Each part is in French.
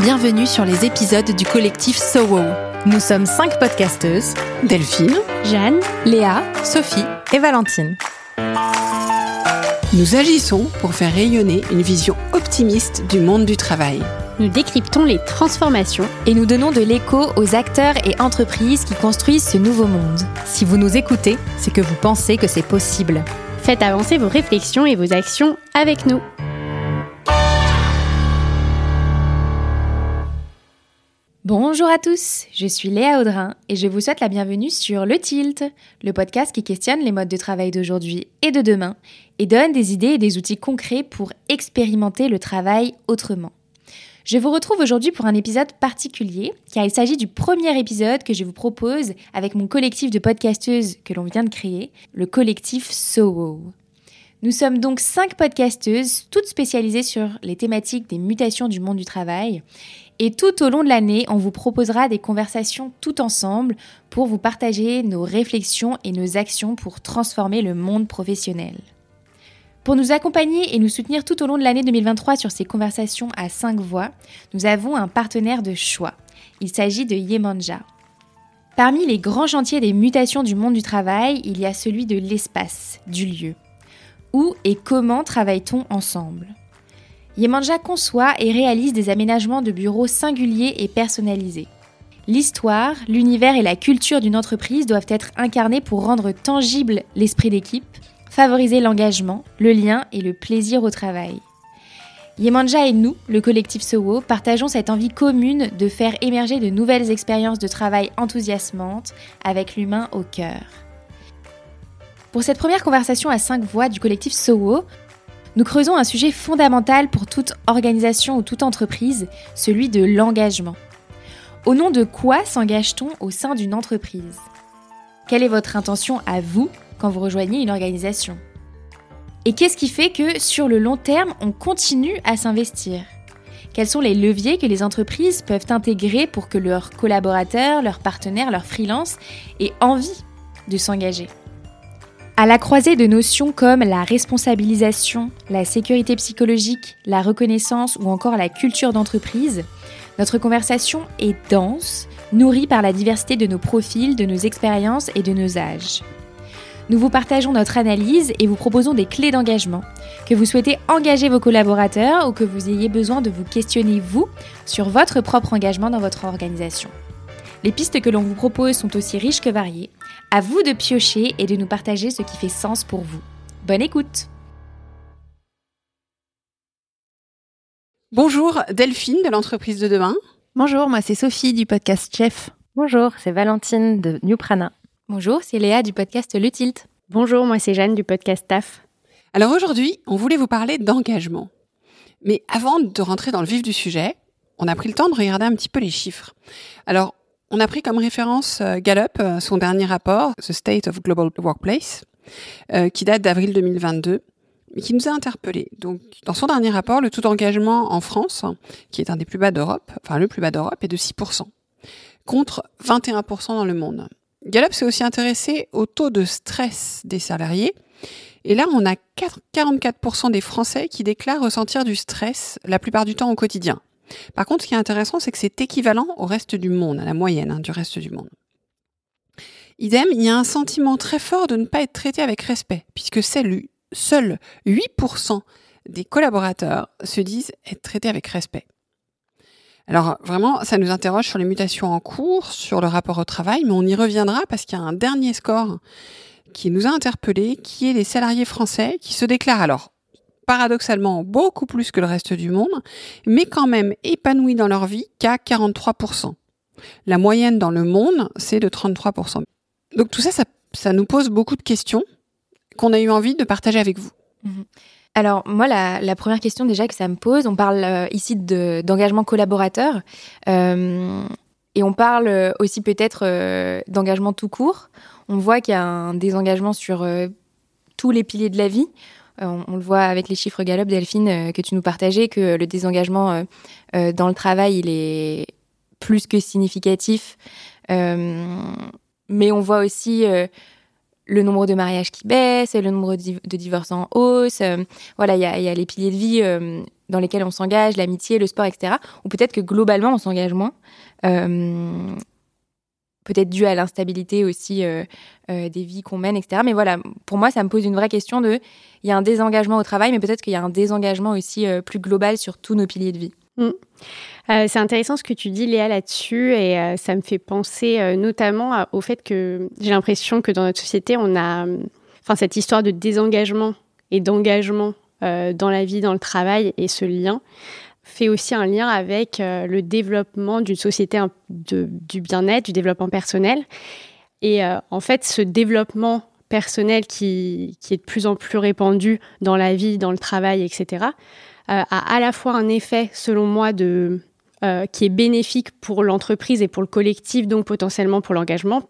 Bienvenue sur les épisodes du collectif SOWO. Nous sommes cinq podcasteuses Delphine, Jeanne, Léa, Sophie et Valentine. Nous agissons pour faire rayonner une vision optimiste du monde du travail. Nous décryptons les transformations et nous donnons de l'écho aux acteurs et entreprises qui construisent ce nouveau monde. Si vous nous écoutez, c'est que vous pensez que c'est possible. Faites avancer vos réflexions et vos actions avec nous. Bonjour à tous, je suis Léa Audrin et je vous souhaite la bienvenue sur Le Tilt, le podcast qui questionne les modes de travail d'aujourd'hui et de demain et donne des idées et des outils concrets pour expérimenter le travail autrement. Je vous retrouve aujourd'hui pour un épisode particulier, car il s'agit du premier épisode que je vous propose avec mon collectif de podcasteuses que l'on vient de créer, le collectif SOWO. Nous sommes donc cinq podcasteuses, toutes spécialisées sur les thématiques des mutations du monde du travail, et tout au long de l'année, on vous proposera des conversations tout ensemble pour vous partager nos réflexions et nos actions pour transformer le monde professionnel. Pour nous accompagner et nous soutenir tout au long de l'année 2023 sur ces conversations à cinq voix, nous avons un partenaire de choix. Il s'agit de Yemanja. Parmi les grands chantiers des mutations du monde du travail, il y a celui de l'espace, du lieu. Où et comment travaille-t-on ensemble? Yemanja conçoit et réalise des aménagements de bureaux singuliers et personnalisés. L'histoire, l'univers et la culture d'une entreprise doivent être incarnés pour rendre tangible l'esprit d'équipe, favoriser l'engagement, le lien et le plaisir au travail. Yemanja et nous, le collectif SOWO, partageons cette envie commune de faire émerger de nouvelles expériences de travail enthousiasmantes avec l'humain au cœur. Pour cette première conversation à cinq voix du collectif SOWO, nous creusons un sujet fondamental pour toute organisation ou toute entreprise, celui de l'engagement. Au nom de quoi s'engage-t-on au sein d'une entreprise? Quelle est votre intention à vous quand vous rejoignez une organisation? Et qu'est-ce qui fait que sur le long terme, on continue à s'investir? Quels sont les leviers que les entreprises peuvent intégrer pour que leurs collaborateurs, leurs partenaires, leurs freelances aient envie de s'engager? À la croisée de notions comme la responsabilisation, la sécurité psychologique, la reconnaissance ou encore la culture d'entreprise, notre conversation est dense, nourrie par la diversité de nos profils, de nos expériences et de nos âges. Nous vous partageons notre analyse et vous proposons des clés d'engagement. Que vous souhaitez engager vos collaborateurs ou que vous ayez besoin de vous questionner vous sur votre propre engagement dans votre organisation. Les pistes que l'on vous propose sont aussi riches que variées. À vous de piocher et de nous partager ce qui fait sens pour vous. Bonne écoute Bonjour Delphine de l'entreprise de demain. Bonjour, moi c'est Sophie du podcast Chef. Bonjour, c'est Valentine de New Prana. Bonjour, c'est Léa du podcast Le Tilt. Bonjour, moi c'est Jeanne du podcast TAF. Alors aujourd'hui, on voulait vous parler d'engagement. Mais avant de rentrer dans le vif du sujet, on a pris le temps de regarder un petit peu les chiffres. Alors, on a pris comme référence euh, Gallup, euh, son dernier rapport, The State of Global Workplace, euh, qui date d'avril 2022, mais qui nous a interpellés. Donc, dans son dernier rapport, le taux d'engagement en France, qui est un des plus bas d'Europe, enfin le plus bas d'Europe, est de 6%, contre 21% dans le monde. Gallup s'est aussi intéressé au taux de stress des salariés. Et là, on a 44% des Français qui déclarent ressentir du stress la plupart du temps au quotidien. Par contre, ce qui est intéressant, c'est que c'est équivalent au reste du monde, à la moyenne hein, du reste du monde. Idem, il y a un sentiment très fort de ne pas être traité avec respect, puisque seuls 8% des collaborateurs se disent être traités avec respect. Alors vraiment, ça nous interroge sur les mutations en cours, sur le rapport au travail, mais on y reviendra parce qu'il y a un dernier score qui nous a interpellés, qui est les salariés français qui se déclarent alors paradoxalement beaucoup plus que le reste du monde, mais quand même épanouis dans leur vie qu'à 43%. La moyenne dans le monde, c'est de 33%. Donc tout ça, ça, nous pose beaucoup de questions qu'on a eu envie de partager avec vous. Mhm. Alors moi, la, première question déjà que ça me pose, on parle euh, ici d'engagement collaborateur euh, et on parle aussi peut-être euh, d'engagement tout court. On voit qu'il y a un désengagement sur tous les piliers de la vie. Euh, on, le voit avec les chiffres Gallup, Delphine, euh, que tu nous partageais, que le désengagement euh, dans le travail, il est plus que significatif. mais on voit aussi le nombre de mariages qui baisse, le nombre de divorces en hausse. voilà, il y a, les piliers de vie dans lesquels on s'engage, l'amitié, le sport, etc. Ou peut-être que globalement, on s'engage moins peut-être dû à l'instabilité aussi euh, euh, des vies qu'on mène, etc. Mais voilà, pour moi, ça me pose une vraie question de, il y a un désengagement au travail, mais peut-être qu'il y a un désengagement aussi euh, plus global sur tous nos piliers de vie. Mm. c'est intéressant ce que tu dis, Léa, là-dessus, et ça me fait penser notamment au fait que j'ai l'impression que dans notre société, on a, enfin, cette histoire de désengagement et d'engagement dans la vie, dans le travail, et ce lien fait aussi un lien avec euh, le développement d'une société de, du bien-être, du développement personnel. Et euh, en fait, ce développement personnel qui, qui, est de plus en plus répandu dans la vie, dans le travail, etc., euh, a à la fois un effet, selon moi, de, qui est bénéfique pour l'entreprise et pour le collectif, donc potentiellement pour l'engagement,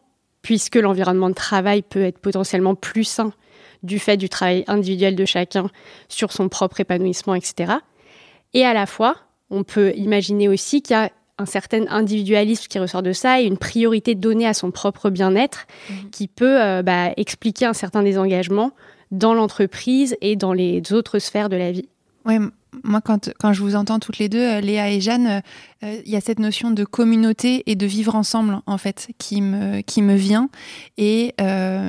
puisque l'environnement de travail peut être potentiellement plus sain du fait du travail individuel de chacun sur son propre épanouissement, etc. Et à la fois, on peut imaginer aussi qu'il y a un certain individualisme qui ressort de ça et une priorité donnée à son propre bien-être mhm. qui peut euh, bah, expliquer un certain désengagement dans l'entreprise et dans les autres sphères de la vie. Oui, moi, quand, quand je vous entends toutes les deux, euh, Léa et Jeanne, euh, il y a cette notion de communauté et de vivre ensemble, en fait, qui me, qui me vient. Et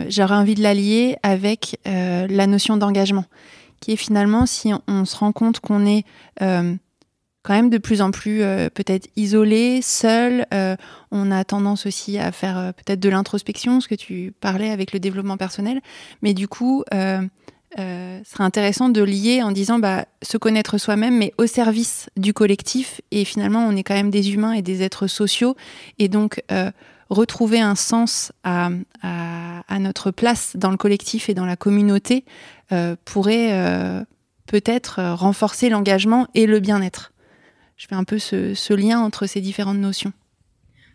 j'aurais envie de l'allier avec la notion d'engagement qui est finalement si on, se rend compte qu'on est euh, quand même de plus en plus euh, peut-être isolé, seul. Euh, on a tendance aussi à faire peut-être de l'introspection, ce que tu parlais avec le développement personnel. Mais du coup, ce serait intéressant de lier en disant bah, se connaître soi-même, mais au service du collectif. Et finalement, on est quand même des humains et des êtres sociaux. Et donc, retrouver un sens à, notre place dans le collectif et dans la communauté euh, pourrait euh, peut-être euh, renforcer l'engagement et le bien-être. Je fais un peu ce, lien entre ces différentes notions.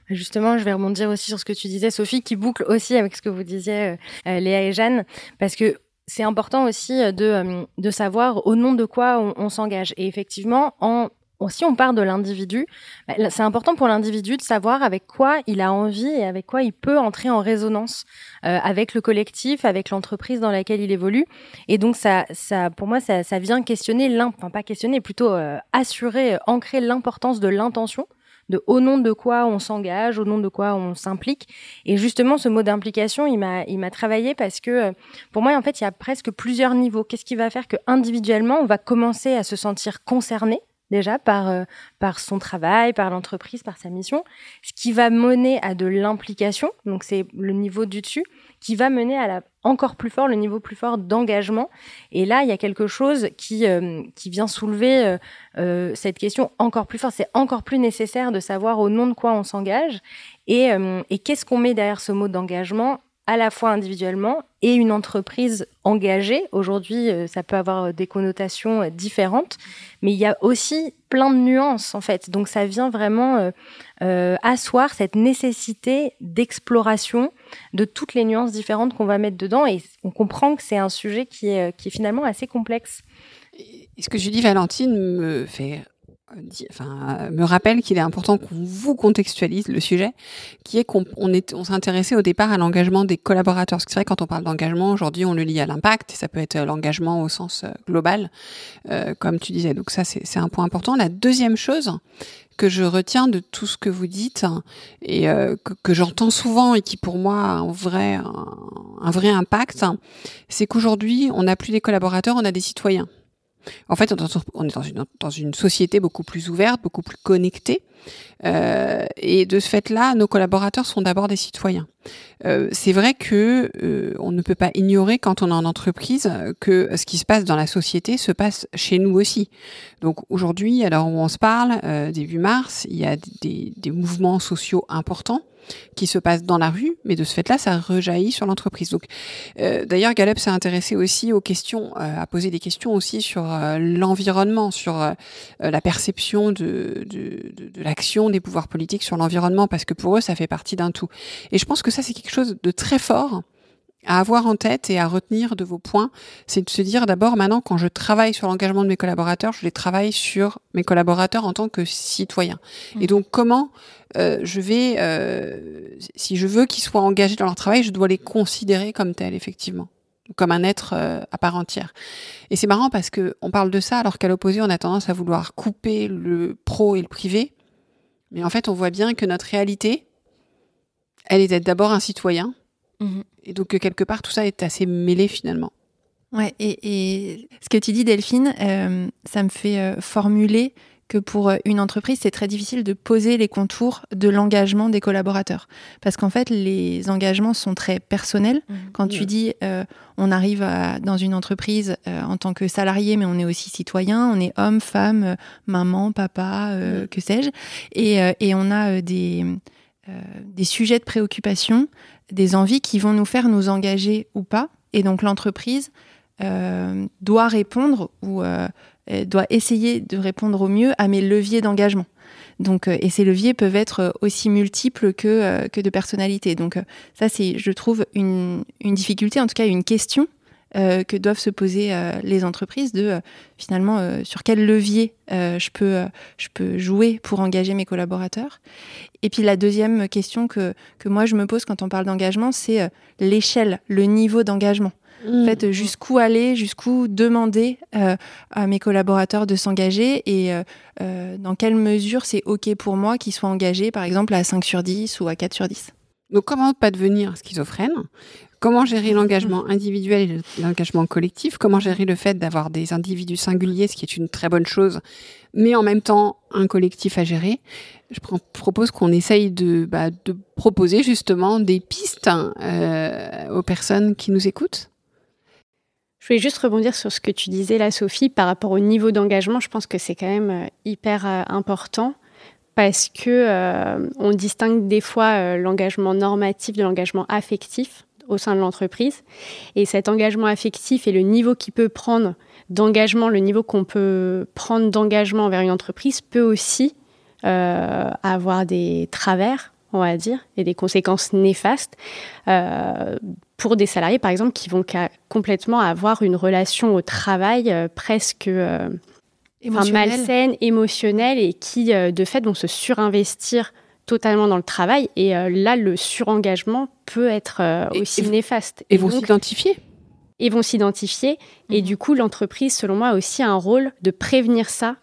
Justement, je vais rebondir aussi sur ce que tu disais, Sophie, qui boucle aussi avec ce que vous disiez, Léa et Jeanne, parce que c'est important aussi de, de savoir au nom de quoi on, on s'engage. Et effectivement, en si on part de l'individu, bah, c'est important pour l'individu de savoir avec quoi il a envie et avec quoi il peut entrer en résonance euh, avec le collectif, avec l'entreprise dans laquelle il évolue. Et donc ça, ça pour moi, ça, vient questionner, enfin pas questionner, plutôt euh, assurer, ancrer l'importance de l'intention de au nom de quoi on s'engage, au nom de quoi on s'implique. Et justement, ce mot d'implication, il m'a, il m'a travaillé parce que euh, pour moi, en fait, il y a presque plusieurs niveaux. Qu'est-ce qui va faire que individuellement, on va commencer à se sentir concerné déjà par, euh, par son travail, par l'entreprise, par sa mission, ce qui va mener à de l'implication, donc c'est le niveau du dessus, qui va mener à encore plus fort, le niveau plus fort d'engagement. Et là, il y a quelque chose qui, euh, qui vient soulever euh, cette question encore plus fort. C'est encore plus nécessaire de savoir au nom de quoi on s'engage et qu'est-ce qu'on met derrière ce mot d'engagement à la fois individuellement et une entreprise engagée. Aujourd'hui, euh, ça peut avoir des connotations euh, différentes, mais il y a aussi plein de nuances en fait. Donc ça vient vraiment euh, asseoir cette nécessité d'exploration de toutes les nuances différentes qu'on va mettre dedans et on comprend que c'est un sujet qui est, qui est finalement assez complexe. Et ce que je dis, Valentine, me fait enfin, me rappelle qu'il est important qu'on vous contextualise le sujet, qui est qu'on on est, s'intéressait au départ à l'engagement des collaborateurs. Parce que c'est vrai, quand on parle d'engagement, aujourd'hui, on le lie à l'impact, et ça peut être l'engagement au sens euh, global, euh, comme tu disais. Donc ça, c'est un point important. La deuxième chose que je retiens de tout ce que vous dites et euh, que, j'entends souvent et qui pour moi a un vrai impact, c'est qu'aujourd'hui, on n'a plus des collaborateurs, on a des citoyens. En fait, on est dans une, société beaucoup plus ouverte, beaucoup plus connectée. Euh, et de ce fait-là, nos collaborateurs sont d'abord des citoyens. Euh, c'est vrai que euh, on ne peut pas ignorer quand on est en entreprise que ce qui se passe dans la société se passe chez nous aussi. Donc aujourd'hui, alors où on se parle, début mars, il y a des, des mouvements sociaux importants qui se passe dans la rue, mais de ce fait-là, ça rejaillit sur l'entreprise. Donc, d'ailleurs, Gallup s'est intéressé aussi aux questions, euh, a posé des questions aussi sur l'environnement, sur la perception de, de, de, de l'action des pouvoirs politiques sur l'environnement, parce que pour eux, ça fait partie d'un tout. Et je pense que ça, c'est quelque chose de très fort à avoir en tête et à retenir de vos points, c'est de se dire d'abord maintenant quand je travaille sur l'engagement de mes collaborateurs, je les travaille sur mes collaborateurs en tant que citoyens. Mmh. Et donc comment euh, je vais, euh, si je veux qu'ils soient engagés dans leur travail, je dois les considérer comme tels effectivement, comme un être euh, à part entière. Et c'est marrant parce que on parle de ça alors qu'à l'opposé on a tendance à vouloir couper le pro et le privé, mais en fait on voit bien que notre réalité, elle est d'être d'abord un citoyen Mhm. Et donc, euh, quelque part, tout ça est assez mêlé finalement. Ouais, et, ce que tu dis, Delphine, euh, ça me fait euh, formuler que pour une entreprise, c'est très difficile de poser les contours de l'engagement des collaborateurs. Parce qu'en fait, les engagements sont très personnels. Mhm. Quand tu dis, on arrive dans une entreprise en tant que salarié, mais on est aussi citoyen, on est homme, femme, maman, papa, que sais-je. Et, et, on a des, des sujets de préoccupation des envies qui vont nous faire nous engager ou pas. Et donc l'entreprise euh, doit répondre ou euh, doit essayer de répondre au mieux à mes leviers d'engagement. Donc, euh, et ces leviers peuvent être aussi multiples que, que de personnalité. Donc ça, c'est, je trouve, une, une difficulté, en tout cas une question euh, que doivent se poser euh, les entreprises de euh, finalement sur quel levier je, peux, je peux jouer pour engager mes collaborateurs. Et puis la deuxième question que, que moi je me pose quand on parle d'engagement, c'est l'échelle, le niveau d'engagement. En fait, mmh. jusqu'où aller, jusqu'où demander à mes collaborateurs de s'engager et dans quelle mesure c'est OK pour moi qu'ils soient engagés, par exemple, à 5 sur 10 ou à 4 sur 10. Donc, comment pas devenir schizophrène? Comment gérer l'engagement individuel et l'engagement collectif? Comment gérer le fait d'avoir des individus singuliers, ce qui est une très bonne chose, mais en même temps un collectif à gérer? Je propose qu'on essaye de, bah, de, proposer justement des pistes euh, aux personnes qui nous écoutent. Je voulais juste rebondir sur ce que tu disais là, Sophie, par rapport au niveau d'engagement. Je pense que c'est quand même euh, hyper euh, important parce que on distingue des fois l'engagement normatif de l'engagement affectif au sein de l'entreprise. Et cet engagement affectif et le niveau qu'il peut prendre d'engagement, le niveau qu'on peut prendre d'engagement vers une entreprise peut aussi euh, avoir des travers, on va dire, et des conséquences néfastes euh, pour des salariés, par exemple, qui vont complètement avoir une relation au travail euh, presque malsaine, émotionnelle, et qui, de fait, vont se surinvestir totalement dans le travail. Et euh, là, le surengagement peut être euh, aussi néfaste. Et, vont s'identifier Et vont s'identifier. Et mhm. du coup, l'entreprise, selon moi, a aussi un rôle de prévenir ça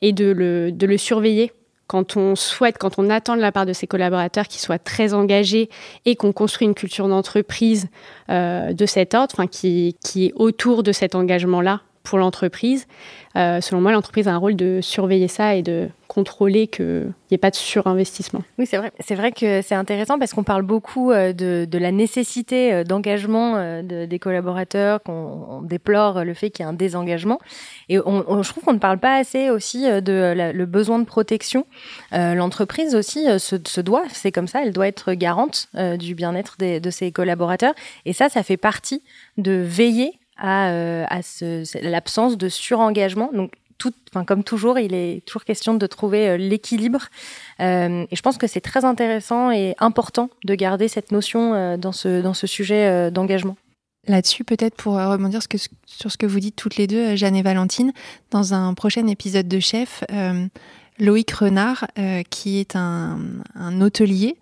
et de le, de le surveiller. Quand on souhaite, quand on attend de la part de ses collaborateurs qu'ils soient très engagés et qu'on construit une culture d'entreprise euh, de cet ordre, qui, qui est autour de cet engagement-là pour l'entreprise, selon moi, l'entreprise a un rôle de surveiller ça et de contrôler qu'il n'y ait pas de surinvestissement. Oui, c'est vrai. C'est vrai que c'est intéressant parce qu'on parle beaucoup euh, de, la nécessité euh, d'engagement euh, des collaborateurs, qu'on déplore le fait qu'il y ait un désengagement. Et je trouve qu'on ne parle pas assez aussi de le besoin de protection. L'entreprise aussi se, doit, c'est comme ça, elle doit être garante du bien-être de ses collaborateurs. Et ça, ça fait partie de veiller à, à l'absence de surengagement. Donc comme toujours, il est toujours question de trouver euh, l'équilibre. Euh, et je pense que c'est très intéressant et important de garder cette notion euh, dans, ce, dans ce sujet d'engagement. Là-dessus, peut-être pour rebondir sur ce que vous dites toutes les deux, Jeanne et Valentine, dans un prochain épisode de Chef, Loïc Renard, euh, qui est un, hôtelier,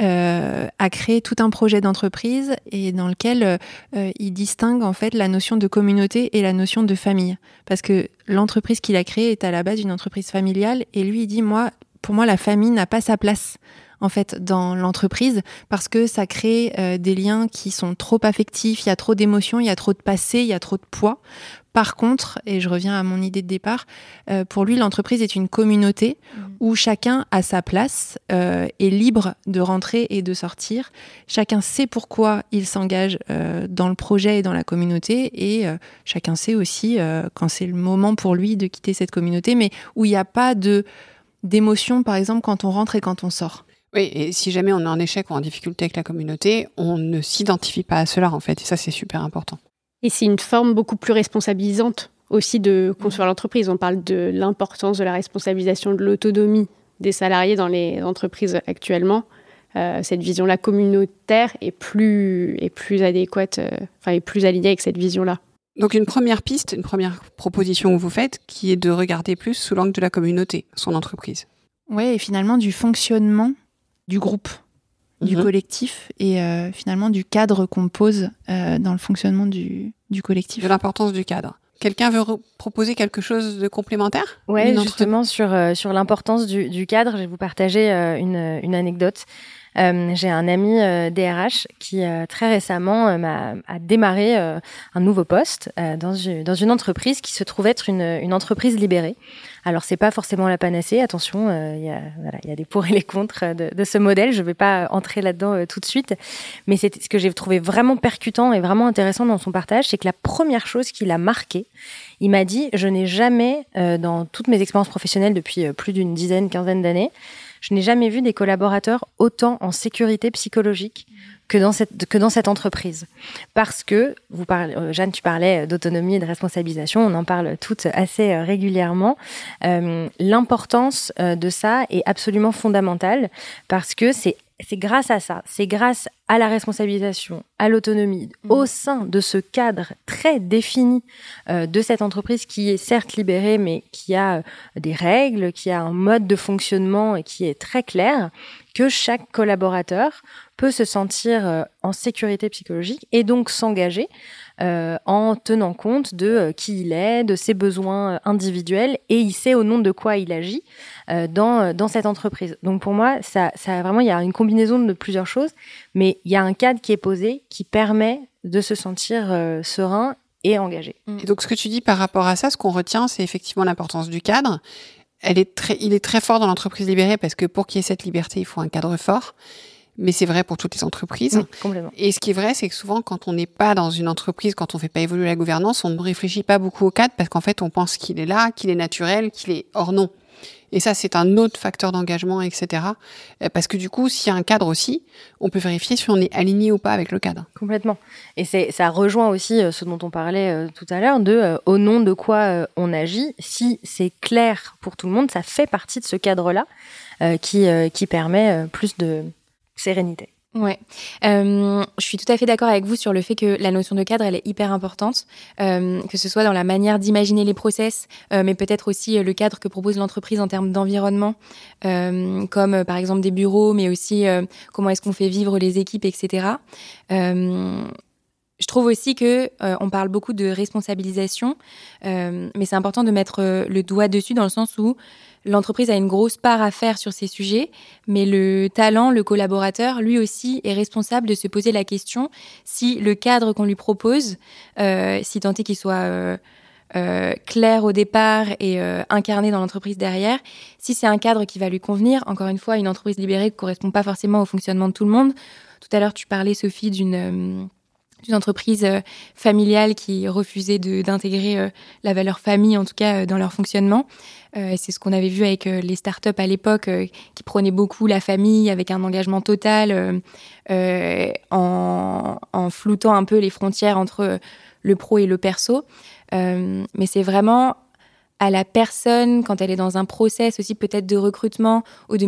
euh, a créé tout un projet d'entreprise et dans lequel euh, il distingue en fait la notion de communauté et la notion de famille. Parce que l'entreprise qu'il a créée est à la base une entreprise familiale et lui il dit moi, pour moi la famille n'a pas sa place en fait dans l'entreprise parce que ça crée des liens qui sont trop affectifs, il y a trop d'émotions, il y a trop de passé, il y a trop de poids par contre, et je reviens à mon idée de départ, euh, pour lui, l'entreprise est une communauté mmh. où chacun a sa place, euh, est libre de rentrer et de sortir. Chacun sait pourquoi il s'engage euh, dans le projet et dans la communauté, et chacun sait aussi quand c'est le moment pour lui de quitter cette communauté, mais où il n'y a pas de d'émotion, par exemple, quand on rentre et quand on sort. Oui, et si jamais on est en échec ou en difficulté avec la communauté, on ne s'identifie pas à cela, en fait, et ça, c'est super important. Et c'est une forme beaucoup plus responsabilisante aussi de construire mmh. l'entreprise. On parle de l'importance de la responsabilisation de l'autonomie des salariés dans les entreprises actuellement. cette vision-là communautaire est plus, est plus adéquate, enfin, est plus alignée avec cette vision-là. Donc une première piste, une première proposition que vous faites, qui est de regarder plus sous l'angle de la communauté, son entreprise. Oui, et finalement du fonctionnement du groupe, du mhm. collectif, et euh, finalement du cadre qu'on pose euh, dans le fonctionnement du, collectif. De l'importance du cadre. Quelqu'un veut proposer quelque chose de complémentaire? Oui, justement sur, euh, sur l'importance du, cadre, je vais vous partager une, une anecdote. Euh, j'ai un ami DRH qui euh, très récemment a démarré un nouveau poste dans, une, dans une entreprise qui se trouve être une, une entreprise libérée. Alors c'est pas forcément la panacée. Attention, il y, a, des pour et les contre de, de ce modèle. Je vais pas entrer là-dedans tout de suite, mais c'est ce que j'ai trouvé vraiment percutant et vraiment intéressant dans son partage, c'est que la première chose qui l'a marqué, il m'a dit je n'ai jamais dans toutes mes expériences professionnelles depuis plus d'une dizaine, quinzaine d'années, je n'ai jamais vu des collaborateurs autant en sécurité psychologique que dans cette que dans cette entreprise parce que vous parlez euh, Jeanne tu parlais d'autonomie et de responsabilisation on en parle toutes assez euh, régulièrement euh, l'importance de ça est absolument fondamentale parce que c'est c'est grâce à ça, c'est grâce à la responsabilisation, à l'autonomie, mmh. au sein de ce cadre très défini euh, de cette entreprise qui est certes libérée, mais qui a des règles, qui a un mode de fonctionnement et qui est très clair, que chaque collaborateur peut se sentir euh, en sécurité psychologique et donc s'engager euh, en tenant compte de euh, qui il est, de ses besoins individuels et il sait au nom de quoi il agit dans, dans cette entreprise. Donc pour moi, ça, ça vraiment, il y a une combinaison de plusieurs choses, mais il y a un cadre qui est posé qui permet de se sentir serein et engagé. Et donc ce que tu dis par rapport à ça, ce qu'on retient, c'est effectivement l'importance du cadre. Elle est très, il est très fort dans l'entreprise libérée parce que pour qu'il y ait cette liberté, il faut un cadre fort mais c'est vrai pour toutes les entreprises. Et ce qui est vrai, c'est que souvent, quand on n'est pas dans une entreprise, quand on fait pas évoluer la gouvernance, on ne réfléchit pas beaucoup au cadre parce qu'en fait, on pense qu'il est là, qu'il est naturel, qu'il est hors nom. Et ça, c'est un autre facteur d'engagement, etc. Euh, parce que du coup, s'il y a un cadre aussi, on peut vérifier si on est aligné ou pas avec le cadre. Complètement. Et c'est, ça rejoint aussi euh, ce dont on parlait euh, tout à l'heure, de au nom de quoi on agit. Si c'est clair pour tout le monde, ça fait partie de ce cadre-là qui, qui permet plus de, sérénité. Ouais, euh, je suis tout à fait d'accord avec vous sur le fait que la notion de cadre, elle est hyper importante, euh, que ce soit dans la manière d'imaginer les process, euh, mais peut-être aussi le cadre que propose l'entreprise en termes d'environnement, comme par exemple des bureaux, mais aussi comment est-ce qu'on fait vivre les équipes, etc. je trouve aussi que on parle beaucoup de responsabilisation, mais c'est important de mettre le doigt dessus dans le sens où l'entreprise a une grosse part à faire sur ces sujets, mais le talent, le collaborateur, lui aussi est responsable de se poser la question si le cadre qu'on lui propose, euh, si tant est qu'il soit euh, euh, clair au départ et incarné dans l'entreprise derrière, si c'est un cadre qui va lui convenir. Encore une fois, une entreprise libérée ne correspond pas forcément au fonctionnement de tout le monde. Tout à l'heure, tu parlais, Sophie, d'une d'une entreprise familiale qui refusait d'intégrer la valeur famille, en tout cas dans leur fonctionnement. Euh, c'est ce qu'on avait vu avec euh, les startups à l'époque euh, qui prônaient beaucoup la famille avec un engagement total en, en, floutant un peu les frontières entre le pro et le perso. mais c'est vraiment à la personne, quand elle est dans un process aussi peut-être de recrutement ou de,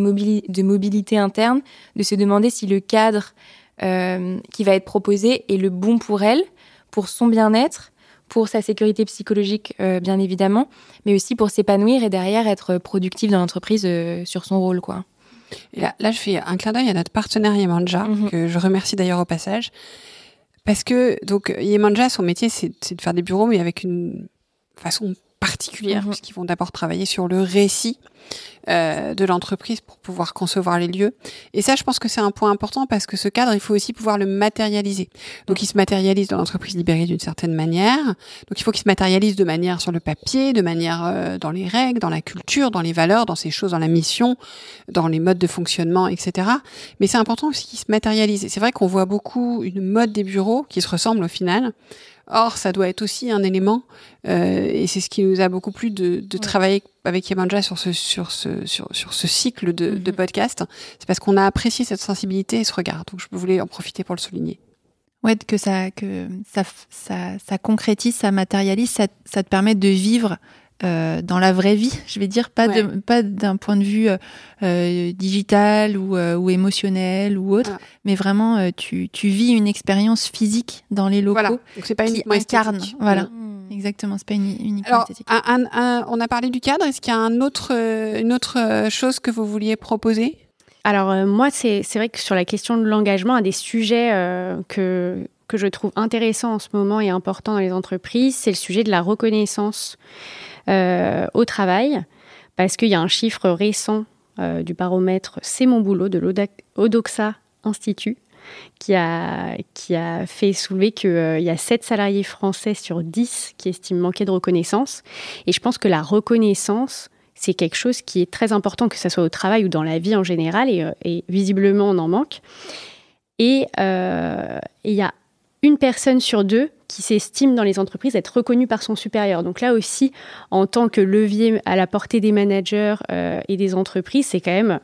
mobilité interne, de se demander si le cadre qui va être proposé est le bon pour elle, pour son bien-être, pour sa sécurité psychologique, euh, bien évidemment, mais aussi pour s'épanouir et derrière être productif dans l'entreprise euh, sur son rôle. quoi. Et là, là, je fais un clin d'œil à notre partenaire Yemanja, mhm. que je remercie d'ailleurs au passage. Parce que, donc, Yemanja, son métier, c'est de faire des bureaux, mais avec une façon particulière, mhm. puisqu'ils vont d'abord travailler sur le récit euh, de l'entreprise pour pouvoir concevoir les lieux. Et ça, je pense que c'est un point important parce que ce cadre, il faut aussi pouvoir le matérialiser. Donc, il se matérialise dans l'entreprise libérée d'une certaine manière. Donc, il faut qu'il se matérialise de manière sur le papier, de manière euh, dans les règles, dans la culture, dans les valeurs, dans ces choses, dans la mission, dans les modes de fonctionnement, etc. Mais c'est important aussi qu'il se matérialise. C'est vrai qu'on voit beaucoup une mode des bureaux qui se ressemble au final. Or, ça doit être aussi un élément, euh, et c'est ce qui nous a beaucoup plu de, de travailler avec Yemanja sur ce, sur ce, sur, sur ce cycle de, de mhm. podcast. C'est parce qu'on a apprécié cette sensibilité et ce regard. Donc, je voulais en profiter pour le souligner. Ouais, que ça, que ça, ça, ça concrétise, ça matérialise, ça, ça te permet de vivre euh, dans la vraie vie, je vais dire, pas de, pas d'un point de vue euh, digital ou, ou, émotionnel ou autre, mais vraiment tu, tu, vis une expérience physique dans les locaux. Voilà. Donc c'est pas uniquement incarne. Voilà. Mmh. Exactement, c'est pas uniquement Alors, esthétique. on a parlé du cadre. Est-ce qu'il y a un autre, une autre chose que vous vouliez proposer? Alors moi, c'est vrai que sur la question de l'engagement, un des sujets que, que je trouve intéressant en ce moment et important dans les entreprises, c'est le sujet de la reconnaissance euh, au travail, parce qu'il y a un chiffre récent euh, du baromètre C'est mon boulot de l'Odoxa Institut qui a, qui a fait soulever qu'il euh, y a 7 salariés français sur 10 qui estiment manquer de reconnaissance. Et je pense que la reconnaissance, c'est quelque chose qui est très important, que ce soit au travail ou dans la vie en général, et, et visiblement on en manque. Et il y a une personne sur deux qui s'estime dans les entreprises être reconnue par son supérieur. Donc là aussi, en tant que levier à la portée des managers euh, et des entreprises, c'est quand même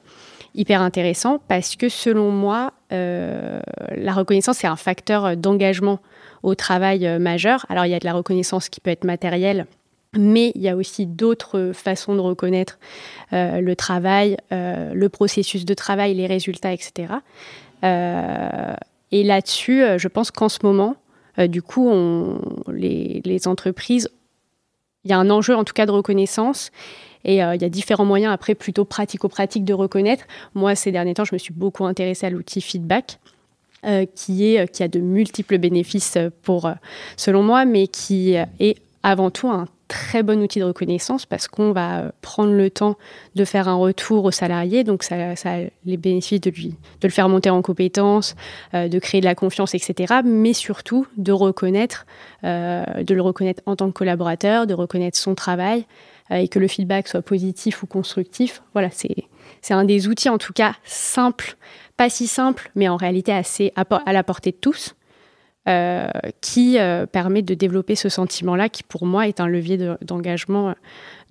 hyper intéressant parce que selon moi, euh, la reconnaissance est un facteur d'engagement au travail euh, majeur. Alors il y a de la reconnaissance qui peut être matérielle, mais il y a aussi d'autres façons de reconnaître le travail, le processus de travail, les résultats, etc. Et là-dessus, je pense qu'en ce moment, du coup, les, entreprises, il y a un enjeu en tout cas de reconnaissance. Et euh, il y a différents moyens, après, plutôt pratico-pratiques de reconnaître. Moi, ces derniers temps, je me suis beaucoup intéressée à l'outil feedback. qui, est, qui a de multiples bénéfices pour, selon moi, mais qui est avant tout un très bon outil de reconnaissance parce qu'on va euh, prendre le temps de faire un retour au salarié. Donc, ça, a les bénéfices de, lui, de le faire monter en compétences, euh, de créer de la confiance, etc. Mais surtout de reconnaître, euh, de le reconnaître en tant que collaborateur, de reconnaître son travail et que le feedback soit positif ou constructif. Voilà, c'est, c'est un des outils en tout cas simple, pas si simple, mais en réalité assez à la portée de tous. Euh, qui euh, permet de développer ce sentiment-là, qui pour moi est un levier d'engagement,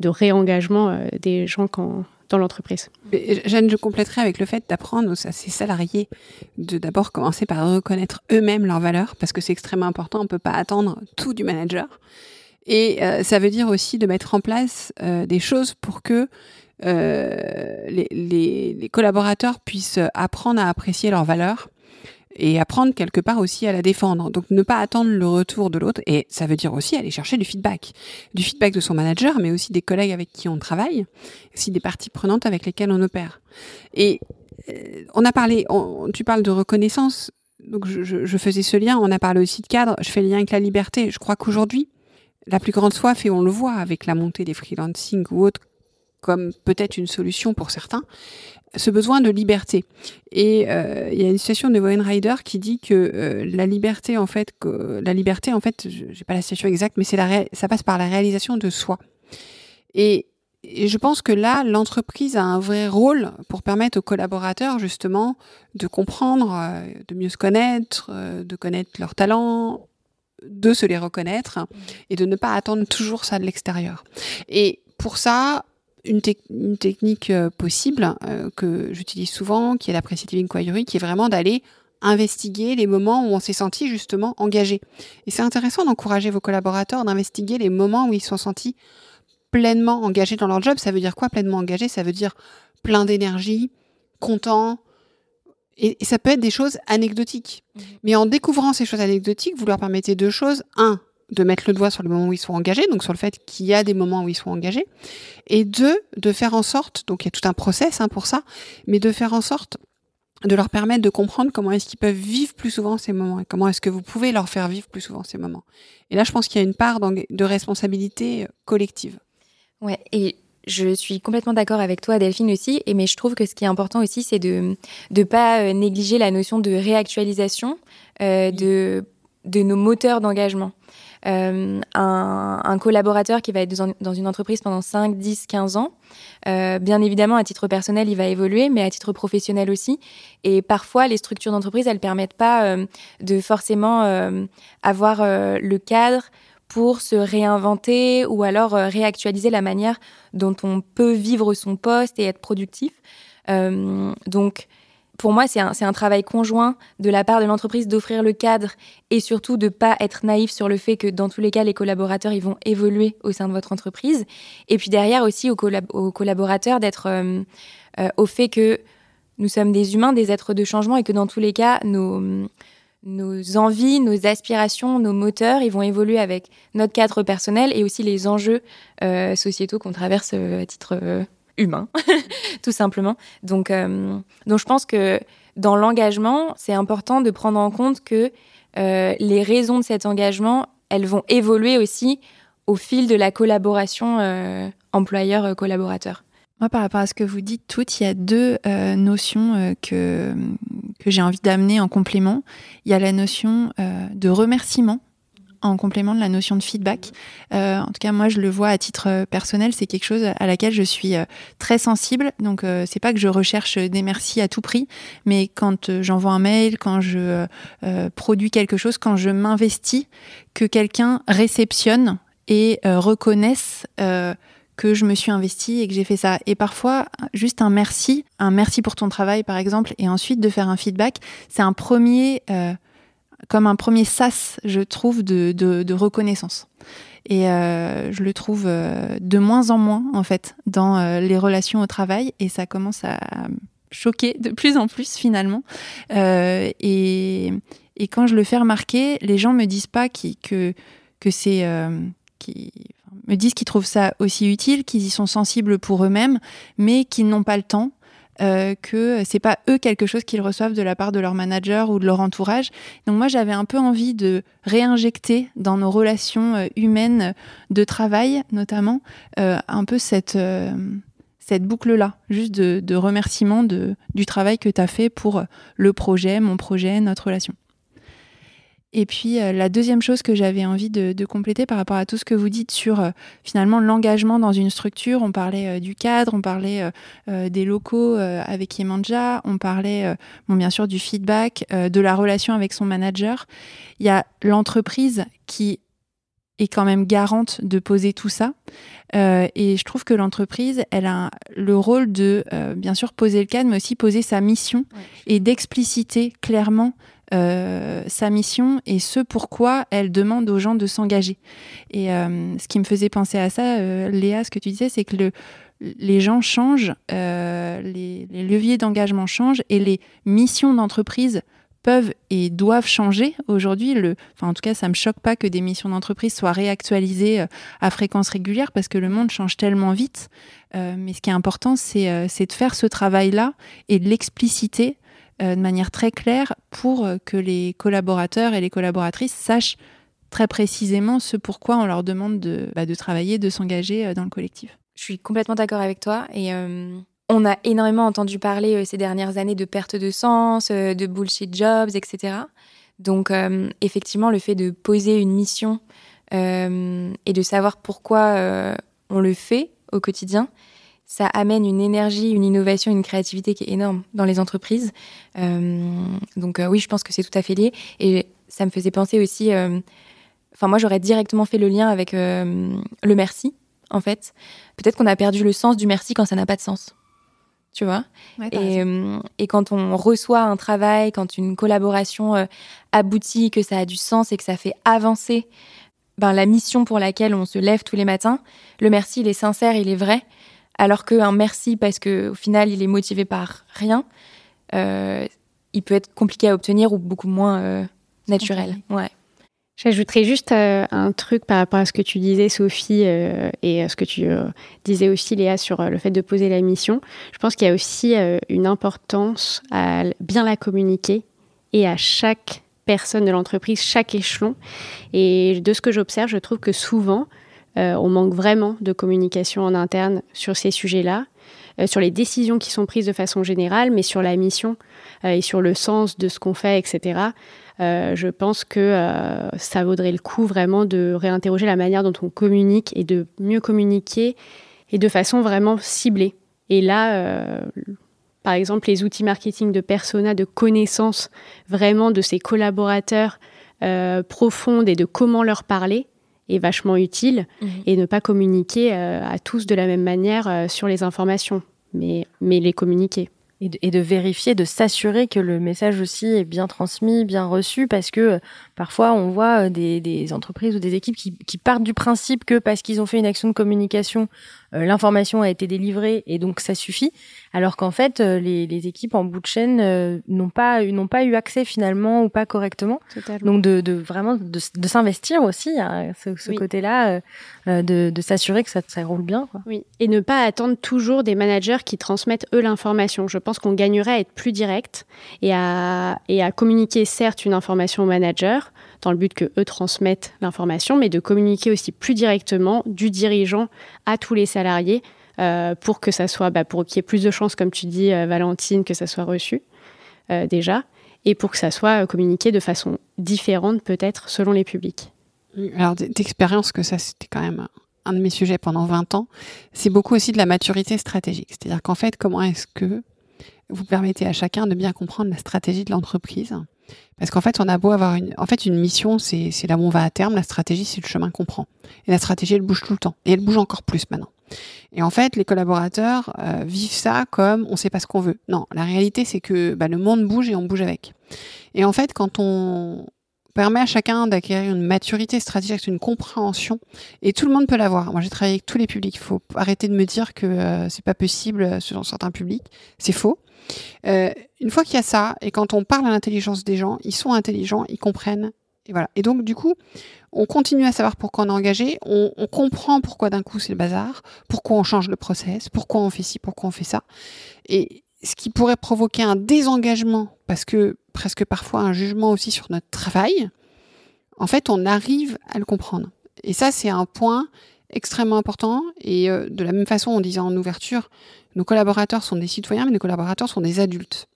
de, réengagement euh, des gens dans l'entreprise. Jeanne, je compléterai avec le fait d'apprendre à ses salariés de d'abord commencer par reconnaître eux-mêmes leurs valeurs, parce que c'est extrêmement important, on ne peut pas attendre tout du manager. Et ça veut dire aussi de mettre en place des choses pour que les, les, les, collaborateurs puissent apprendre à apprécier leurs valeurs et apprendre quelque part aussi à la défendre. Donc ne pas attendre le retour de l'autre et ça veut dire aussi aller chercher du feedback, du feedback de son manager, mais aussi des collègues avec qui on travaille, aussi des parties prenantes avec lesquelles on opère. Et euh, on a parlé, tu parles de reconnaissance, donc je, je, faisais ce lien. On a parlé aussi de cadre. Je fais le lien avec la liberté. Je crois qu'aujourd'hui, la plus grande soif et on le voit avec la montée des freelancing ou autres comme peut-être une solution pour certains, ce besoin de liberté. Et euh, il y a une citation de Rider qui dit que euh, la liberté, en fait, que, la liberté, en fait, j'ai pas la citation exacte, mais c'est la ça passe par la réalisation de soi. Et, je pense que là, l'entreprise a un vrai rôle pour permettre aux collaborateurs justement de comprendre, euh, de mieux se connaître, de connaître leurs talents, de se les reconnaître et de ne pas attendre toujours ça de l'extérieur. Et pour ça, une, technique euh, possible euh, que j'utilise souvent, qui est la Precitive Inquiry, qui est vraiment d'aller investiguer les moments où on s'est senti justement engagé. Et c'est intéressant d'encourager vos collaborateurs d'investiguer les moments où ils se sont sentis pleinement engagés dans leur job. Ça veut dire quoi pleinement engagé Ça veut dire plein d'énergie, content. Et, et, ça peut être des choses anecdotiques. Mmh. Mais en découvrant ces choses anecdotiques, vous leur permettez deux choses. Un, de mettre le doigt sur le moment où ils sont engagés, donc sur le fait qu'il y a des moments où ils sont engagés, et deux, de faire en sorte, donc il y a tout un process hein, pour ça, mais de faire en sorte de leur permettre de comprendre comment est-ce qu'ils peuvent vivre plus souvent ces moments et comment est-ce que vous pouvez leur faire vivre plus souvent ces moments. Et là, je pense qu'il y a une part de responsabilité euh, collective. Ouais, et je suis complètement d'accord avec toi, Delphine aussi. Et mais je trouve que ce qui est important aussi, c'est de ne pas euh, négliger la notion de réactualisation euh, de de nos moteurs d'engagement. Euh, un, collaborateur qui va être dans, une entreprise pendant 5, 10, 15 ans, euh, bien évidemment, à titre personnel, il va évoluer, mais à titre professionnel aussi. Et parfois, les structures d'entreprise, elles permettent pas euh, de forcément avoir le cadre pour se réinventer ou alors réactualiser la manière dont on peut vivre son poste et être productif. donc, pour moi, c'est un, travail conjoint de la part de l'entreprise d'offrir le cadre et surtout de pas être naïf sur le fait que dans tous les cas, les collaborateurs, ils vont évoluer au sein de votre entreprise. Et puis derrière aussi aux, collaborateurs d'être euh, euh, au fait que nous sommes des humains, des êtres de changement et que dans tous les cas, nos, nos envies, nos aspirations, nos moteurs, ils vont évoluer avec notre cadre personnel et aussi les enjeux euh, sociétaux qu'on traverse à titre humain, tout simplement. Donc, euh, donc, je pense que dans l'engagement, c'est important de prendre en compte que euh, les raisons de cet engagement, elles vont évoluer aussi au fil de la collaboration euh, employeur-collaborateur. Moi, par rapport à ce que vous dites toutes, il y a deux notions que, que j'ai envie d'amener en complément. Il y a la notion de remerciement en complément de la notion de feedback. Euh, en tout cas, moi, je le vois à titre euh, personnel, c'est quelque chose à laquelle je suis euh, très sensible. Donc, c'est pas que je recherche des merci à tout prix, mais quand j'envoie un mail, quand je produis quelque chose, quand je m'investis, que quelqu'un réceptionne et reconnaisse que je me suis investi et que j'ai fait ça. Et parfois, juste un merci, un merci pour ton travail, par exemple, et ensuite de faire un feedback, c'est un premier comme un premier sas, je trouve, de, de, reconnaissance. Et euh, je le trouve euh, de moins en moins, en fait, dans euh, les relations au travail. Et ça commence à choquer de plus en plus, finalement. Et, et, quand je le fais remarquer, les gens me disent pas qui, que, que c'est... qui me disent qu'ils trouvent ça aussi utile, qu'ils y sont sensibles pour eux-mêmes, mais qu'ils n'ont pas le temps euh, que c'est pas eux quelque chose qu'ils reçoivent de la part de leur manager ou de leur entourage. Donc moi j'avais un peu envie de réinjecter dans nos relations euh, humaines de travail notamment euh, un peu cette cette boucle-là, juste de, de remerciement de, du travail que tu as fait pour le projet, mon projet, notre relation. Et puis euh, la deuxième chose que j'avais envie de, compléter par rapport à tout ce que vous dites sur euh, finalement l'engagement dans une structure, on parlait euh, du cadre, on parlait des locaux avec Yemanja, on parlait bon, bien sûr du feedback, de la relation avec son manager. Il y a l'entreprise qui est quand même garante de poser tout ça. et je trouve que l'entreprise, elle a le rôle de, bien sûr, poser le cadre, mais aussi poser sa mission et d'expliciter clairement euh, sa mission et ce pourquoi elle demande aux gens de s'engager. Et euh, ce qui me faisait penser à ça, euh, Léa, ce que tu disais, c'est que le, les gens changent, les, leviers d'engagement changent et les missions d'entreprise peuvent et doivent changer. Aujourd'hui, le, enfin, en tout cas, ça me choque pas que des missions d'entreprise soient réactualisées à fréquence régulière parce que le monde change tellement vite. mais ce qui est important, c'est de faire ce travail-là et de l'expliciter de manière très claire pour euh, que les collaborateurs et les collaboratrices sachent très précisément ce pourquoi on leur demande de, bah, travailler, de s'engager euh, dans le collectif. Je suis complètement d'accord avec toi et on a énormément entendu parler ces dernières années de perte de sens, de bullshit jobs, etc. Donc effectivement, le fait de poser une mission et de savoir pourquoi on le fait au quotidien, ça amène une énergie, une innovation, une créativité qui est énorme dans les entreprises. Euh, donc euh, oui, je pense que c'est tout à fait lié. Et ça me faisait penser aussi, euh, enfin moi j'aurais directement fait le lien avec le merci, en fait. Peut-être qu'on a perdu le sens du merci quand ça n'a pas de sens. Tu vois? Et, et, quand on reçoit un travail, quand une collaboration aboutit, que ça a du sens et que ça fait avancer ben, la mission pour laquelle on se lève tous les matins, le merci, il est sincère, il est vrai alors qu'un merci parce qu'au final il est motivé par rien, euh, il peut être compliqué à obtenir ou beaucoup moins euh, naturel. Ouais. J'ajouterais juste euh, un truc par rapport à ce que tu disais, Sophie, et à ce que tu disais aussi, Léa, sur le fait de poser la mission. Je pense qu'il y a aussi une importance à bien la communiquer et à chaque personne de l'entreprise, chaque échelon. Et de ce que j'observe, je trouve que souvent, on manque vraiment de communication en interne sur ces sujets-là, euh, sur les décisions qui sont prises de façon générale, mais sur la mission euh, et sur le sens de ce qu'on fait, etc. je pense que ça vaudrait le coup vraiment de réinterroger la manière dont on communique et de mieux communiquer et de façon vraiment ciblée. Et là, par exemple, les outils marketing de persona, de connaissance vraiment de ses collaborateurs profondes et de comment leur parler, est vachement utile mhm. et ne pas communiquer euh, à tous de la même manière euh, sur les informations, mais, mais les communiquer. et de, et de vérifier, de s'assurer que le message aussi est bien transmis, bien reçu, parce que euh, parfois on voit des, des, entreprises ou des équipes qui, qui partent du principe que parce qu'ils ont fait une action de communication, l'information a été délivrée et donc ça suffit, alors qu'en fait les, les, équipes en bout de chaîne n'ont pas n'ont pas eu accès finalement ou pas correctement. Totalement. Donc de, de vraiment de, de s'investir aussi à ce, ce côté-là, de, de s'assurer que ça, ça roule bien. Quoi. Oui, et ne pas attendre toujours des managers qui transmettent eux l'information. Je pense qu'on gagnerait à être plus direct et à, et à communiquer certes une information au manager dans le but que eux transmettent l'information, mais de communiquer aussi plus directement du dirigeant à tous les salariés euh, pour que ça soit, bah, pour qu'il y ait plus de chances, comme tu dis, euh, Valentine, que ça soit reçu euh, déjà, et pour que ça soit communiqué de façon différente peut-être selon les publics. Alors d'expérience que ça c'était quand même un de mes sujets pendant 20 ans, c'est beaucoup aussi de la maturité stratégique. C'est-à-dire qu'en fait, comment est-ce que vous permettez à chacun de bien comprendre la stratégie de l'entreprise? Parce qu'en fait, on a beau avoir une, en fait, une mission, c'est là où on va à terme. La stratégie, c'est le chemin qu'on prend. Et la stratégie, elle bouge tout le temps. Et elle bouge encore plus maintenant. Et en fait, les collaborateurs euh, vivent ça comme on sait pas ce qu'on veut. Non, la réalité, c'est que bah, le monde bouge et on bouge avec. Et en fait, quand on, permet à chacun d'acquérir une maturité stratégique, une compréhension, et tout le monde peut l'avoir. Moi, j'ai travaillé avec tous les publics. Il faut arrêter de me dire que euh, c'est pas possible euh, selon certains publics. C'est faux. Euh, une fois qu'il y a ça, et quand on parle à l'intelligence des gens, ils sont intelligents, ils comprennent. Et voilà. Et donc, du coup, on continue à savoir pourquoi on est engagé, on, on comprend pourquoi d'un coup c'est le bazar, pourquoi on change le process, pourquoi on fait ci, pourquoi on fait ça. Et ce qui pourrait provoquer un désengagement, parce que presque parfois un jugement aussi sur notre travail, en fait, on arrive à le comprendre. Et ça, c'est un point extrêmement important. Et euh, de la même façon, on disait en ouverture, nos collaborateurs sont des citoyens, mais nos collaborateurs sont des adultes.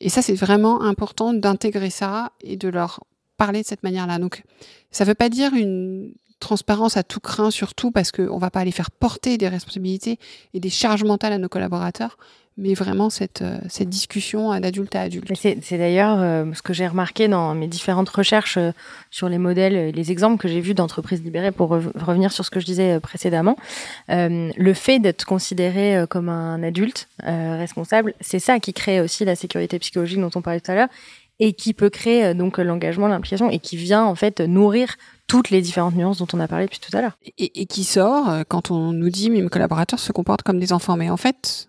Et ça, c'est vraiment important d'intégrer ça et de leur parler de cette manière-là. Donc, ça ne veut pas dire une transparence à tout craint, surtout parce qu'on ne va pas aller faire porter des responsabilités et des charges mentales à nos collaborateurs, mais vraiment cette, euh, discussion d'adulte à adulte. C'est d'ailleurs euh, ce que j'ai remarqué dans mes différentes recherches euh, sur les modèles et les exemples que j'ai vus d'entreprises libérées, pour revenir sur ce que je disais précédemment. le fait d'être considéré comme un adulte responsable, c'est ça qui crée aussi la sécurité psychologique dont on parlait tout à l'heure et qui peut créer donc l'engagement, l'implication et qui vient en fait nourrir toutes les différentes nuances dont on a parlé depuis tout à l'heure. Et, et, qui sort quand on nous dit mes collaborateurs se comportent comme des enfants. Mais en fait,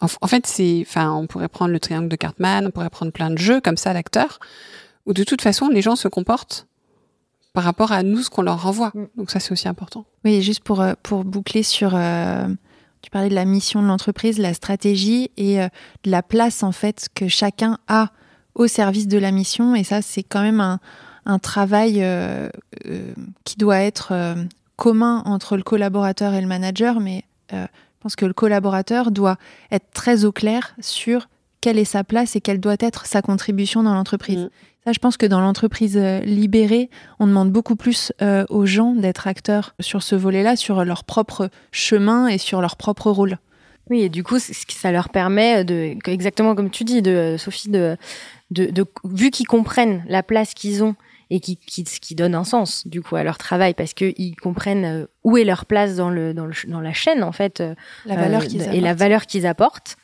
en, fait, c'est, enfin, on pourrait prendre le triangle de Cartman, on pourrait prendre plein de jeux comme ça d'acteurs, où de toute façon, les gens se comportent par rapport à nous, ce qu'on leur renvoie. Mm. Donc ça, c'est aussi important. Oui, juste pour, euh, pour boucler sur, euh, tu parlais de la mission de l'entreprise, la stratégie et euh, de la place, en fait, que chacun a au service de la mission. Et ça, c'est quand même un, un travail qui doit être commun entre le collaborateur et le manager, mais je pense que le collaborateur doit être très au clair sur quelle est sa place et quelle doit être sa contribution dans l'entreprise. Mm. Ça, je pense que dans l'entreprise euh, libérée, on demande beaucoup plus euh, aux gens d'être acteurs sur ce volet-là, sur leur propre chemin et sur leur propre rôle. Oui, et du coup, ça leur permet de, exactement comme tu dis, de Sophie, de, de, de vu qu'ils comprennent la place qu'ils ont et qui, qui, qui donne un sens du coup à leur travail parce que ils comprennent euh, où est leur place dans le dans, le, dans la chaîne en fait euh, la valeur euh, qu'ils et la valeur qu'ils apportent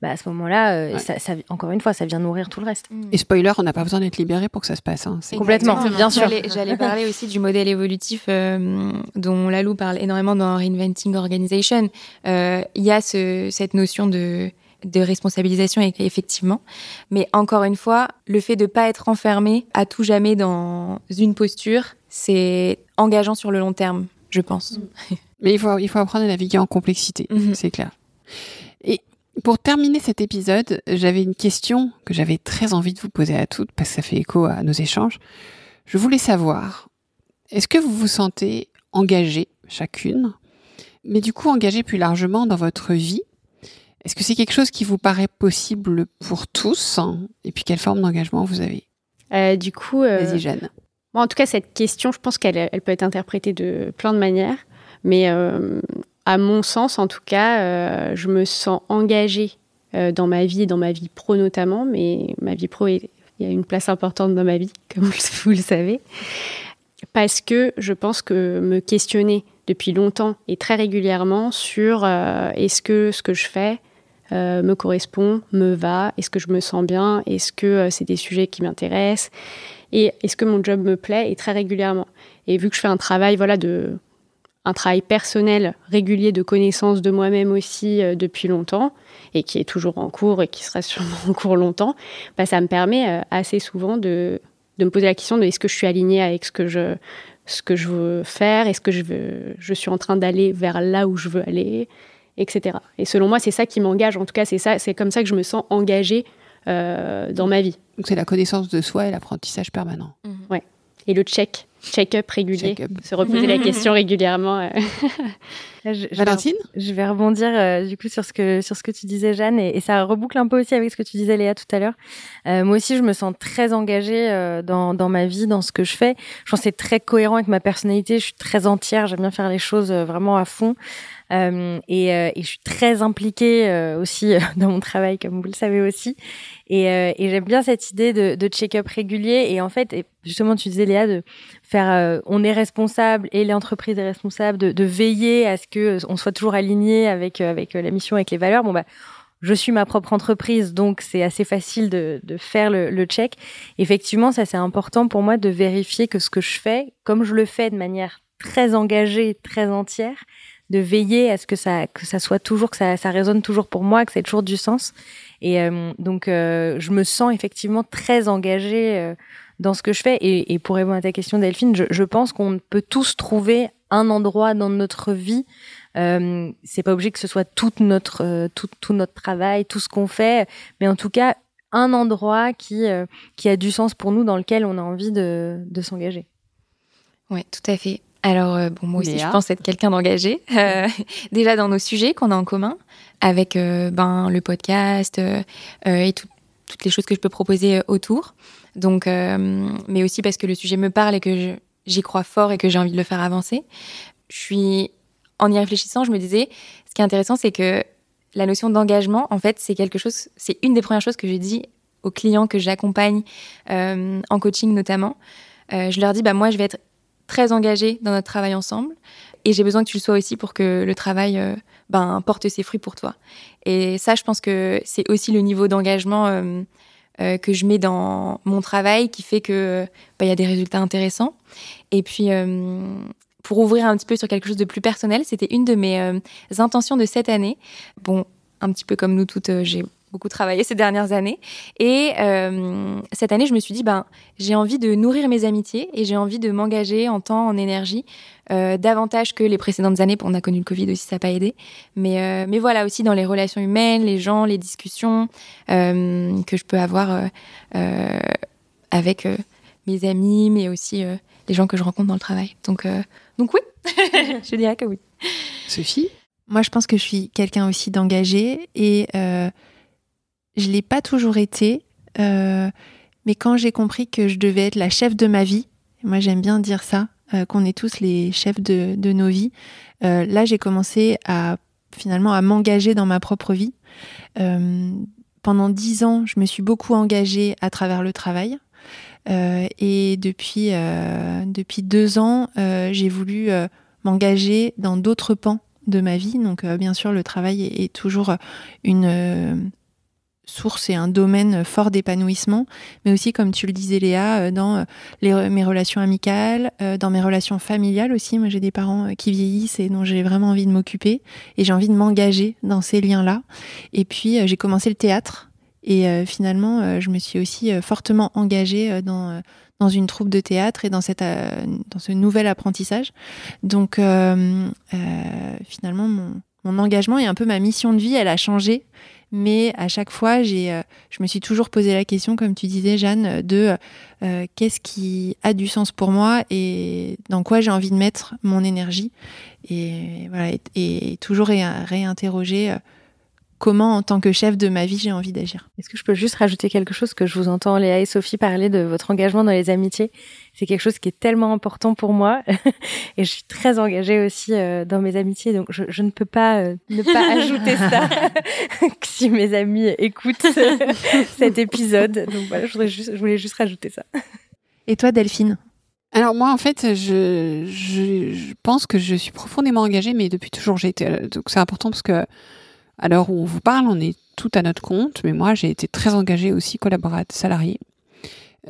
bah à ce moment-là, ça, ça, encore une fois, ça vient nourrir tout le reste. Mm. Et spoiler, on n'a pas besoin d'être libéré pour que ça se passe. Hein. Complètement, bien sûr. J'allais parler aussi du modèle évolutif dont Lalou parle énormément dans Reinventing Organization. Il y a ce, cette notion de de responsabilisation effectivement. Mais encore une fois, le fait de pas être enfermé à tout jamais dans une posture, c'est engageant sur le long terme, je pense. Mm. Mais il faut, il faut apprendre à naviguer en complexité, mm-hmm. c'est clair. Et pour terminer cet épisode, j'avais une question que j'avais très envie de vous poser à toutes parce que ça fait écho à nos échanges. Je voulais savoir, est-ce que vous vous sentez engagée chacune, mais du coup engagée plus largement dans votre vie est-ce que c'est quelque chose qui vous paraît possible pour tous Et puis, quelle forme d'engagement vous avez euh, Du coup, euh, vas-y Jeanne. en tout cas, cette question, je pense qu'elle elle peut être interprétée de plein de manières, mais euh, à mon sens, en tout cas, je me sens engagée dans ma vie dans ma vie pro notamment, mais ma vie pro, il y a une place importante dans ma vie, comme vous le savez, parce que je pense que me questionner depuis longtemps et très régulièrement sur est-ce que ce que je fais me correspond, me va, est-ce que je me sens bien, est-ce que c'est des sujets qui m'intéressent et est-ce que mon job me plaît et très régulièrement. Et vu que je fais un travail voilà de un travail personnel régulier de connaissance de moi-même aussi euh, depuis longtemps et qui est toujours en cours et qui sera sûrement en cours longtemps, bah, ça me permet euh, assez souvent de, de, me poser la question de est-ce que je suis alignée avec ce que je, ce que je veux faire, est-ce que je, veux, je suis en train d'aller vers là où je veux aller, etc. Et selon moi, c'est ça qui m'engage. En tout cas, c'est ça, c'est comme ça que je me sens engagée euh, dans ma vie. Donc c'est la connaissance de soi et l'apprentissage permanent. Mmh. Ouais. Et le check check-up régulier, se reposer la question régulièrement. Je, Valentine? je vais, rebondir euh, du coup sur ce que sur ce que tu disais Jeanne et, ça reboucle un peu aussi avec ce que tu disais Léa tout à l'heure. Euh, moi aussi je me sens très engagée euh, dans dans ma vie, dans ce que je fais. Je pense que c'est très cohérent avec ma personnalité. Je suis très entière. J'aime bien faire les choses vraiment à fond. Euh, et, euh, et, je suis très impliquée euh, aussi dans mon travail, comme vous le savez aussi. Et, et j'aime bien cette idée de, de check-up régulier. Et en fait, justement, tu disais Léa de faire, on est responsable et l'entreprise est responsable de, de, veiller à ce que on soit toujours aligné avec avec la mission, avec les valeurs. Bon bah je suis ma propre entreprise, donc c'est assez facile de, faire le, check. Effectivement, ça c'est important pour moi de vérifier que ce que je fais, comme je le fais de manière très engagée, très entière, de veiller à ce que ça que ça soit toujours que ça, ça résonne toujours pour moi que ça ait toujours du sens et euh, donc euh, je me sens effectivement très engagée euh, dans ce que je fais et, et, pour répondre à ta question Delphine je, je pense qu'on peut tous trouver un endroit dans notre vie euh, c'est pas obligé que ce soit toute notre tout, tout notre travail tout ce qu'on fait mais en tout cas un endroit qui qui a du sens pour nous dans lequel on a envie de, de s'engager oui tout à fait alors, euh, bon, moi aussi, je pense être quelqu'un d'engagé. Euh, déjà dans nos sujets qu'on a en commun, avec euh, ben, le podcast et toutes les choses que je peux proposer autour. Donc, mais aussi parce que le sujet me parle et que j'y crois fort et que j'ai envie de le faire avancer. Je suis, en y réfléchissant, je me disais, ce qui est intéressant, c'est que la notion d'engagement, en fait, c'est quelque chose, c'est une des premières choses que j'ai dit aux clients que j'accompagne en coaching notamment. je leur dis, bah moi, je vais être très engagé dans notre travail ensemble. Et j'ai besoin que tu le sois aussi pour que le travail euh, ben, porte ses fruits pour toi. Et ça, je pense que c'est aussi le niveau d'engagement euh, euh, que je mets dans mon travail qui fait que ben, il y a des résultats intéressants. Et puis, pour ouvrir un petit peu sur quelque chose de plus personnel, c'était une de mes intentions de cette année. Bon, un petit peu comme nous toutes, j'ai beaucoup travaillé ces dernières années. Et euh, cette année, je me suis dit, ben, j'ai envie de nourrir mes amitiés et j'ai envie de m'engager en temps, en énergie, euh, davantage que les précédentes années. On a connu le Covid aussi, ça n'a pas aidé. Mais, euh, mais voilà, aussi dans les relations humaines, les gens, les discussions euh, que je peux avoir euh, euh, avec mes amis, mais aussi les gens que je rencontre dans le travail. Donc, donc oui, je dirais que oui. Sophie? Moi, je pense que je suis quelqu'un aussi d'engagé et euh, je l'ai pas toujours été, euh, mais quand j'ai compris que je devais être la chef de ma vie, moi j'aime bien dire ça, euh, qu'on est tous les chefs de, de nos vies. Euh, là, j'ai commencé à finalement à m'engager dans ma propre vie. Euh, pendant dix ans, je me suis beaucoup engagée à travers le travail. Euh, et depuis depuis deux ans, j'ai voulu m'engager dans d'autres pans de ma vie. Donc, bien sûr, le travail est, est toujours une source et un domaine fort d'épanouissement, mais aussi, comme tu le disais Léa, euh, dans euh, mes relations amicales, euh, dans mes relations familiales aussi. Moi, j'ai des parents qui vieillissent et dont j'ai vraiment envie de m'occuper et j'ai envie de m'engager dans ces liens-là. Et puis, j'ai commencé le théâtre et finalement, je me suis aussi fortement engagée dans dans une troupe de théâtre et dans cette dans ce nouvel apprentissage. Donc, finalement, mon engagement et un peu ma mission de vie, elle a changé mais à chaque fois, j'ai, euh, je me suis toujours posé la question, comme tu disais, Jeanne, de euh, qu'est-ce qui a du sens pour moi et dans quoi j'ai envie de mettre mon énergie. Et voilà, et, toujours réinterroger euh, comment, en tant que chef de ma vie, j'ai envie d'agir. Est-ce que je peux juste rajouter quelque chose que je vous entends, Léa et Sophie, parler de votre engagement dans les amitiés? C'est quelque chose qui est tellement important pour moi et je suis très engagée aussi euh, dans mes amitiés, donc je, je ne peux pas euh, ne pas ajouter ça si mes amis écoutent cet épisode. Donc voilà, je, voudrais juste, je voulais juste rajouter ça. Et toi, Delphine? Alors moi en fait je, je, je, pense que je suis profondément engagée mais depuis toujours j'ai été donc c'est important parce que À l'heure où on vous parle, on est tout à notre compte, mais moi j'ai été très engagée aussi collaborateur salarié.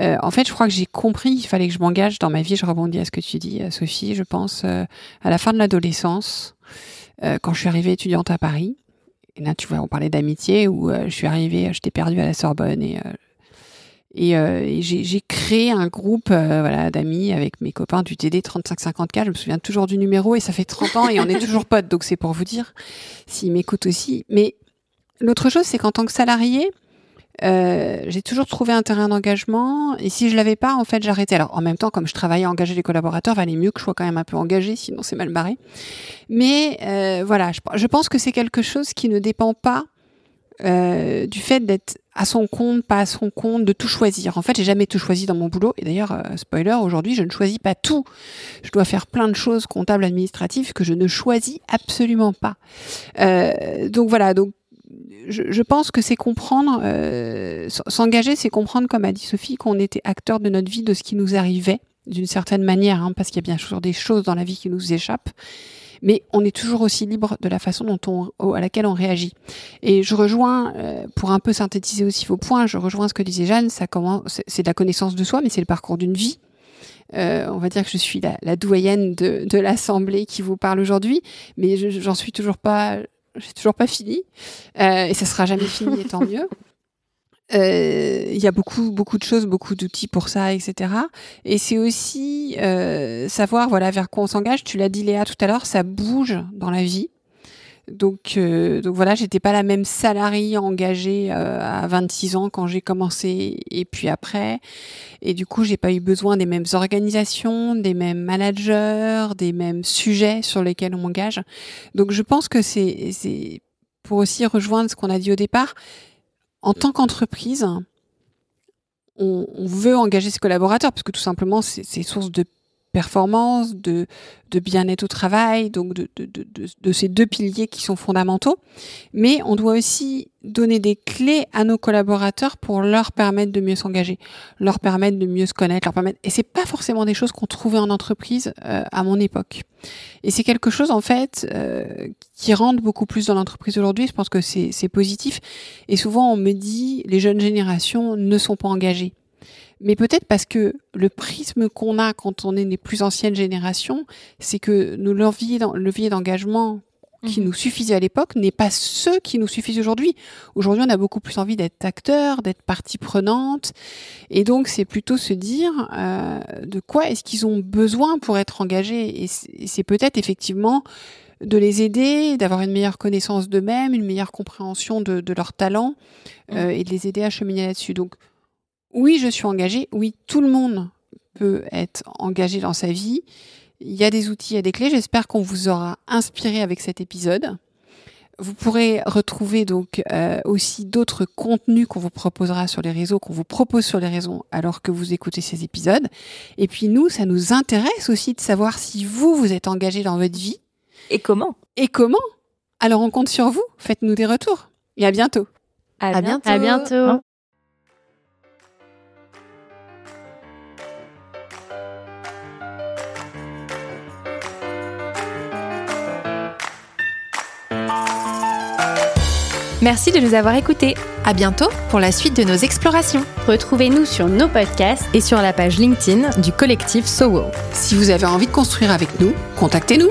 Euh, en fait, je crois que j'ai compris qu'il fallait que je m'engage dans ma vie. Je rebondis à ce que tu dis, euh, Sophie. Je pense euh, à la fin de l'adolescence, quand je suis arrivée étudiante à Paris. Et là, tu vois, on parlait d'amitié où je suis arrivée, j'étais perdue à la Sorbonne et et, j'ai créé un groupe voilà d'amis avec mes copains du TD 3554. Je me souviens toujours du numéro et ça fait 30 ans et on est toujours potes. Donc c'est pour vous dire s'ils m'écoutent aussi. Mais l'autre chose, c'est qu'en tant que salarié, euh, j'ai toujours trouvé un terrain d'engagement et si je l'avais pas, en fait, j'arrêtais. Alors en même temps, comme je travaillais à engager les collaborateurs, valait mieux que je sois quand même un peu engagée, sinon c'est mal barré. Mais euh, voilà, je, pense que c'est quelque chose qui ne dépend pas euh, du fait d'être à son compte, pas à son compte, de tout choisir. En fait, j'ai jamais tout choisi dans mon boulot. Et d'ailleurs, euh, spoiler, aujourd'hui, je ne choisis pas tout. Je dois faire plein de choses comptables, administratives que je ne choisis absolument pas. Euh, donc voilà. Donc je, pense que c'est comprendre, euh, s'engager, c'est comprendre, comme a dit Sophie, qu'on était acteur de notre vie, de ce qui nous arrivait, d'une certaine manière, hein, parce qu'il y a bien sûr des choses dans la vie qui nous échappent, mais on est toujours aussi libre de la façon dont on, à laquelle on réagit. Et je rejoins, euh, pour un peu synthétiser aussi vos points, je rejoins ce que disait Jeanne, ça commence, c'est de la connaissance de soi, mais c'est le parcours d'une vie. Euh, on va dire que je suis la, la doyenne de, de l'assemblée qui vous parle aujourd'hui, mais j'en suis toujours pas j'ai toujours pas fini. Euh, et ça sera jamais fini, et tant mieux. Euh, il y a beaucoup beaucoup de choses, beaucoup d'outils pour ça, etc. Et c'est aussi euh, savoir voilà vers quoi on s'engage. Tu l'as dit Léa tout à l'heure, ça bouge dans la vie. Donc, euh, donc voilà, j'étais pas la même salariée engagée euh, à 26 ans quand j'ai commencé et puis après. Et du coup, j'ai pas eu besoin des mêmes organisations, des mêmes managers, des mêmes sujets sur lesquels on m'engage. Donc, je pense que c'est, c'est pour aussi rejoindre ce qu'on a dit au départ. En tant qu'entreprise, on, veut engager ses collaborateurs parce que tout simplement, c'est source de performance, de, de bien-être au travail, donc de, de, de, ces deux piliers qui sont fondamentaux. Mais on doit aussi donner des clés à nos collaborateurs pour leur permettre de mieux s'engager, leur permettre de mieux se connaître, leur permettre. Et c'est pas forcément des choses qu'on trouvait en entreprise euh, à mon époque. Et c'est quelque chose en fait euh, qui rentre beaucoup plus dans l'entreprise aujourd'hui. Je pense que c'est positif. Et souvent on me dit les jeunes générations ne sont pas engagées mais peut-être parce que le prisme qu'on a quand on est des plus anciennes générations, c'est que nos leviers d'engagement qui mhm. nous suffisaient à l'époque n'est pas ceux qui nous suffisent aujourd'hui. Aujourd'hui, on a beaucoup plus envie d'être acteur, d'être partie prenante, et donc c'est plutôt se dire euh, de quoi est-ce qu'ils ont besoin pour être engagés, et c'est peut-être effectivement de les aider, d'avoir une meilleure connaissance d'eux-mêmes, une meilleure compréhension de, de leurs talents, euh, et de les aider à cheminer là-dessus. Donc oui, je suis engagée, oui, tout le monde peut être engagé dans sa vie. Il y a des outils, il y a des clés. J'espère qu'on vous aura inspiré avec cet épisode. Vous pourrez retrouver donc euh, aussi d'autres contenus qu'on vous proposera sur les réseaux, qu'on vous propose sur les réseaux alors que vous écoutez ces épisodes. Et puis nous, ça nous intéresse aussi de savoir si vous, vous êtes engagé dans votre vie. Et comment? Et comment? Alors on compte sur vous. Faites-nous des retours. Et à bientôt. À, bientôt. À bientôt. Merci de nous avoir écoutés. À bientôt pour la suite de nos explorations. Retrouvez-nous sur nos podcasts et sur la page LinkedIn du collectif SOWO. Si vous avez envie de construire avec nous, contactez-nous.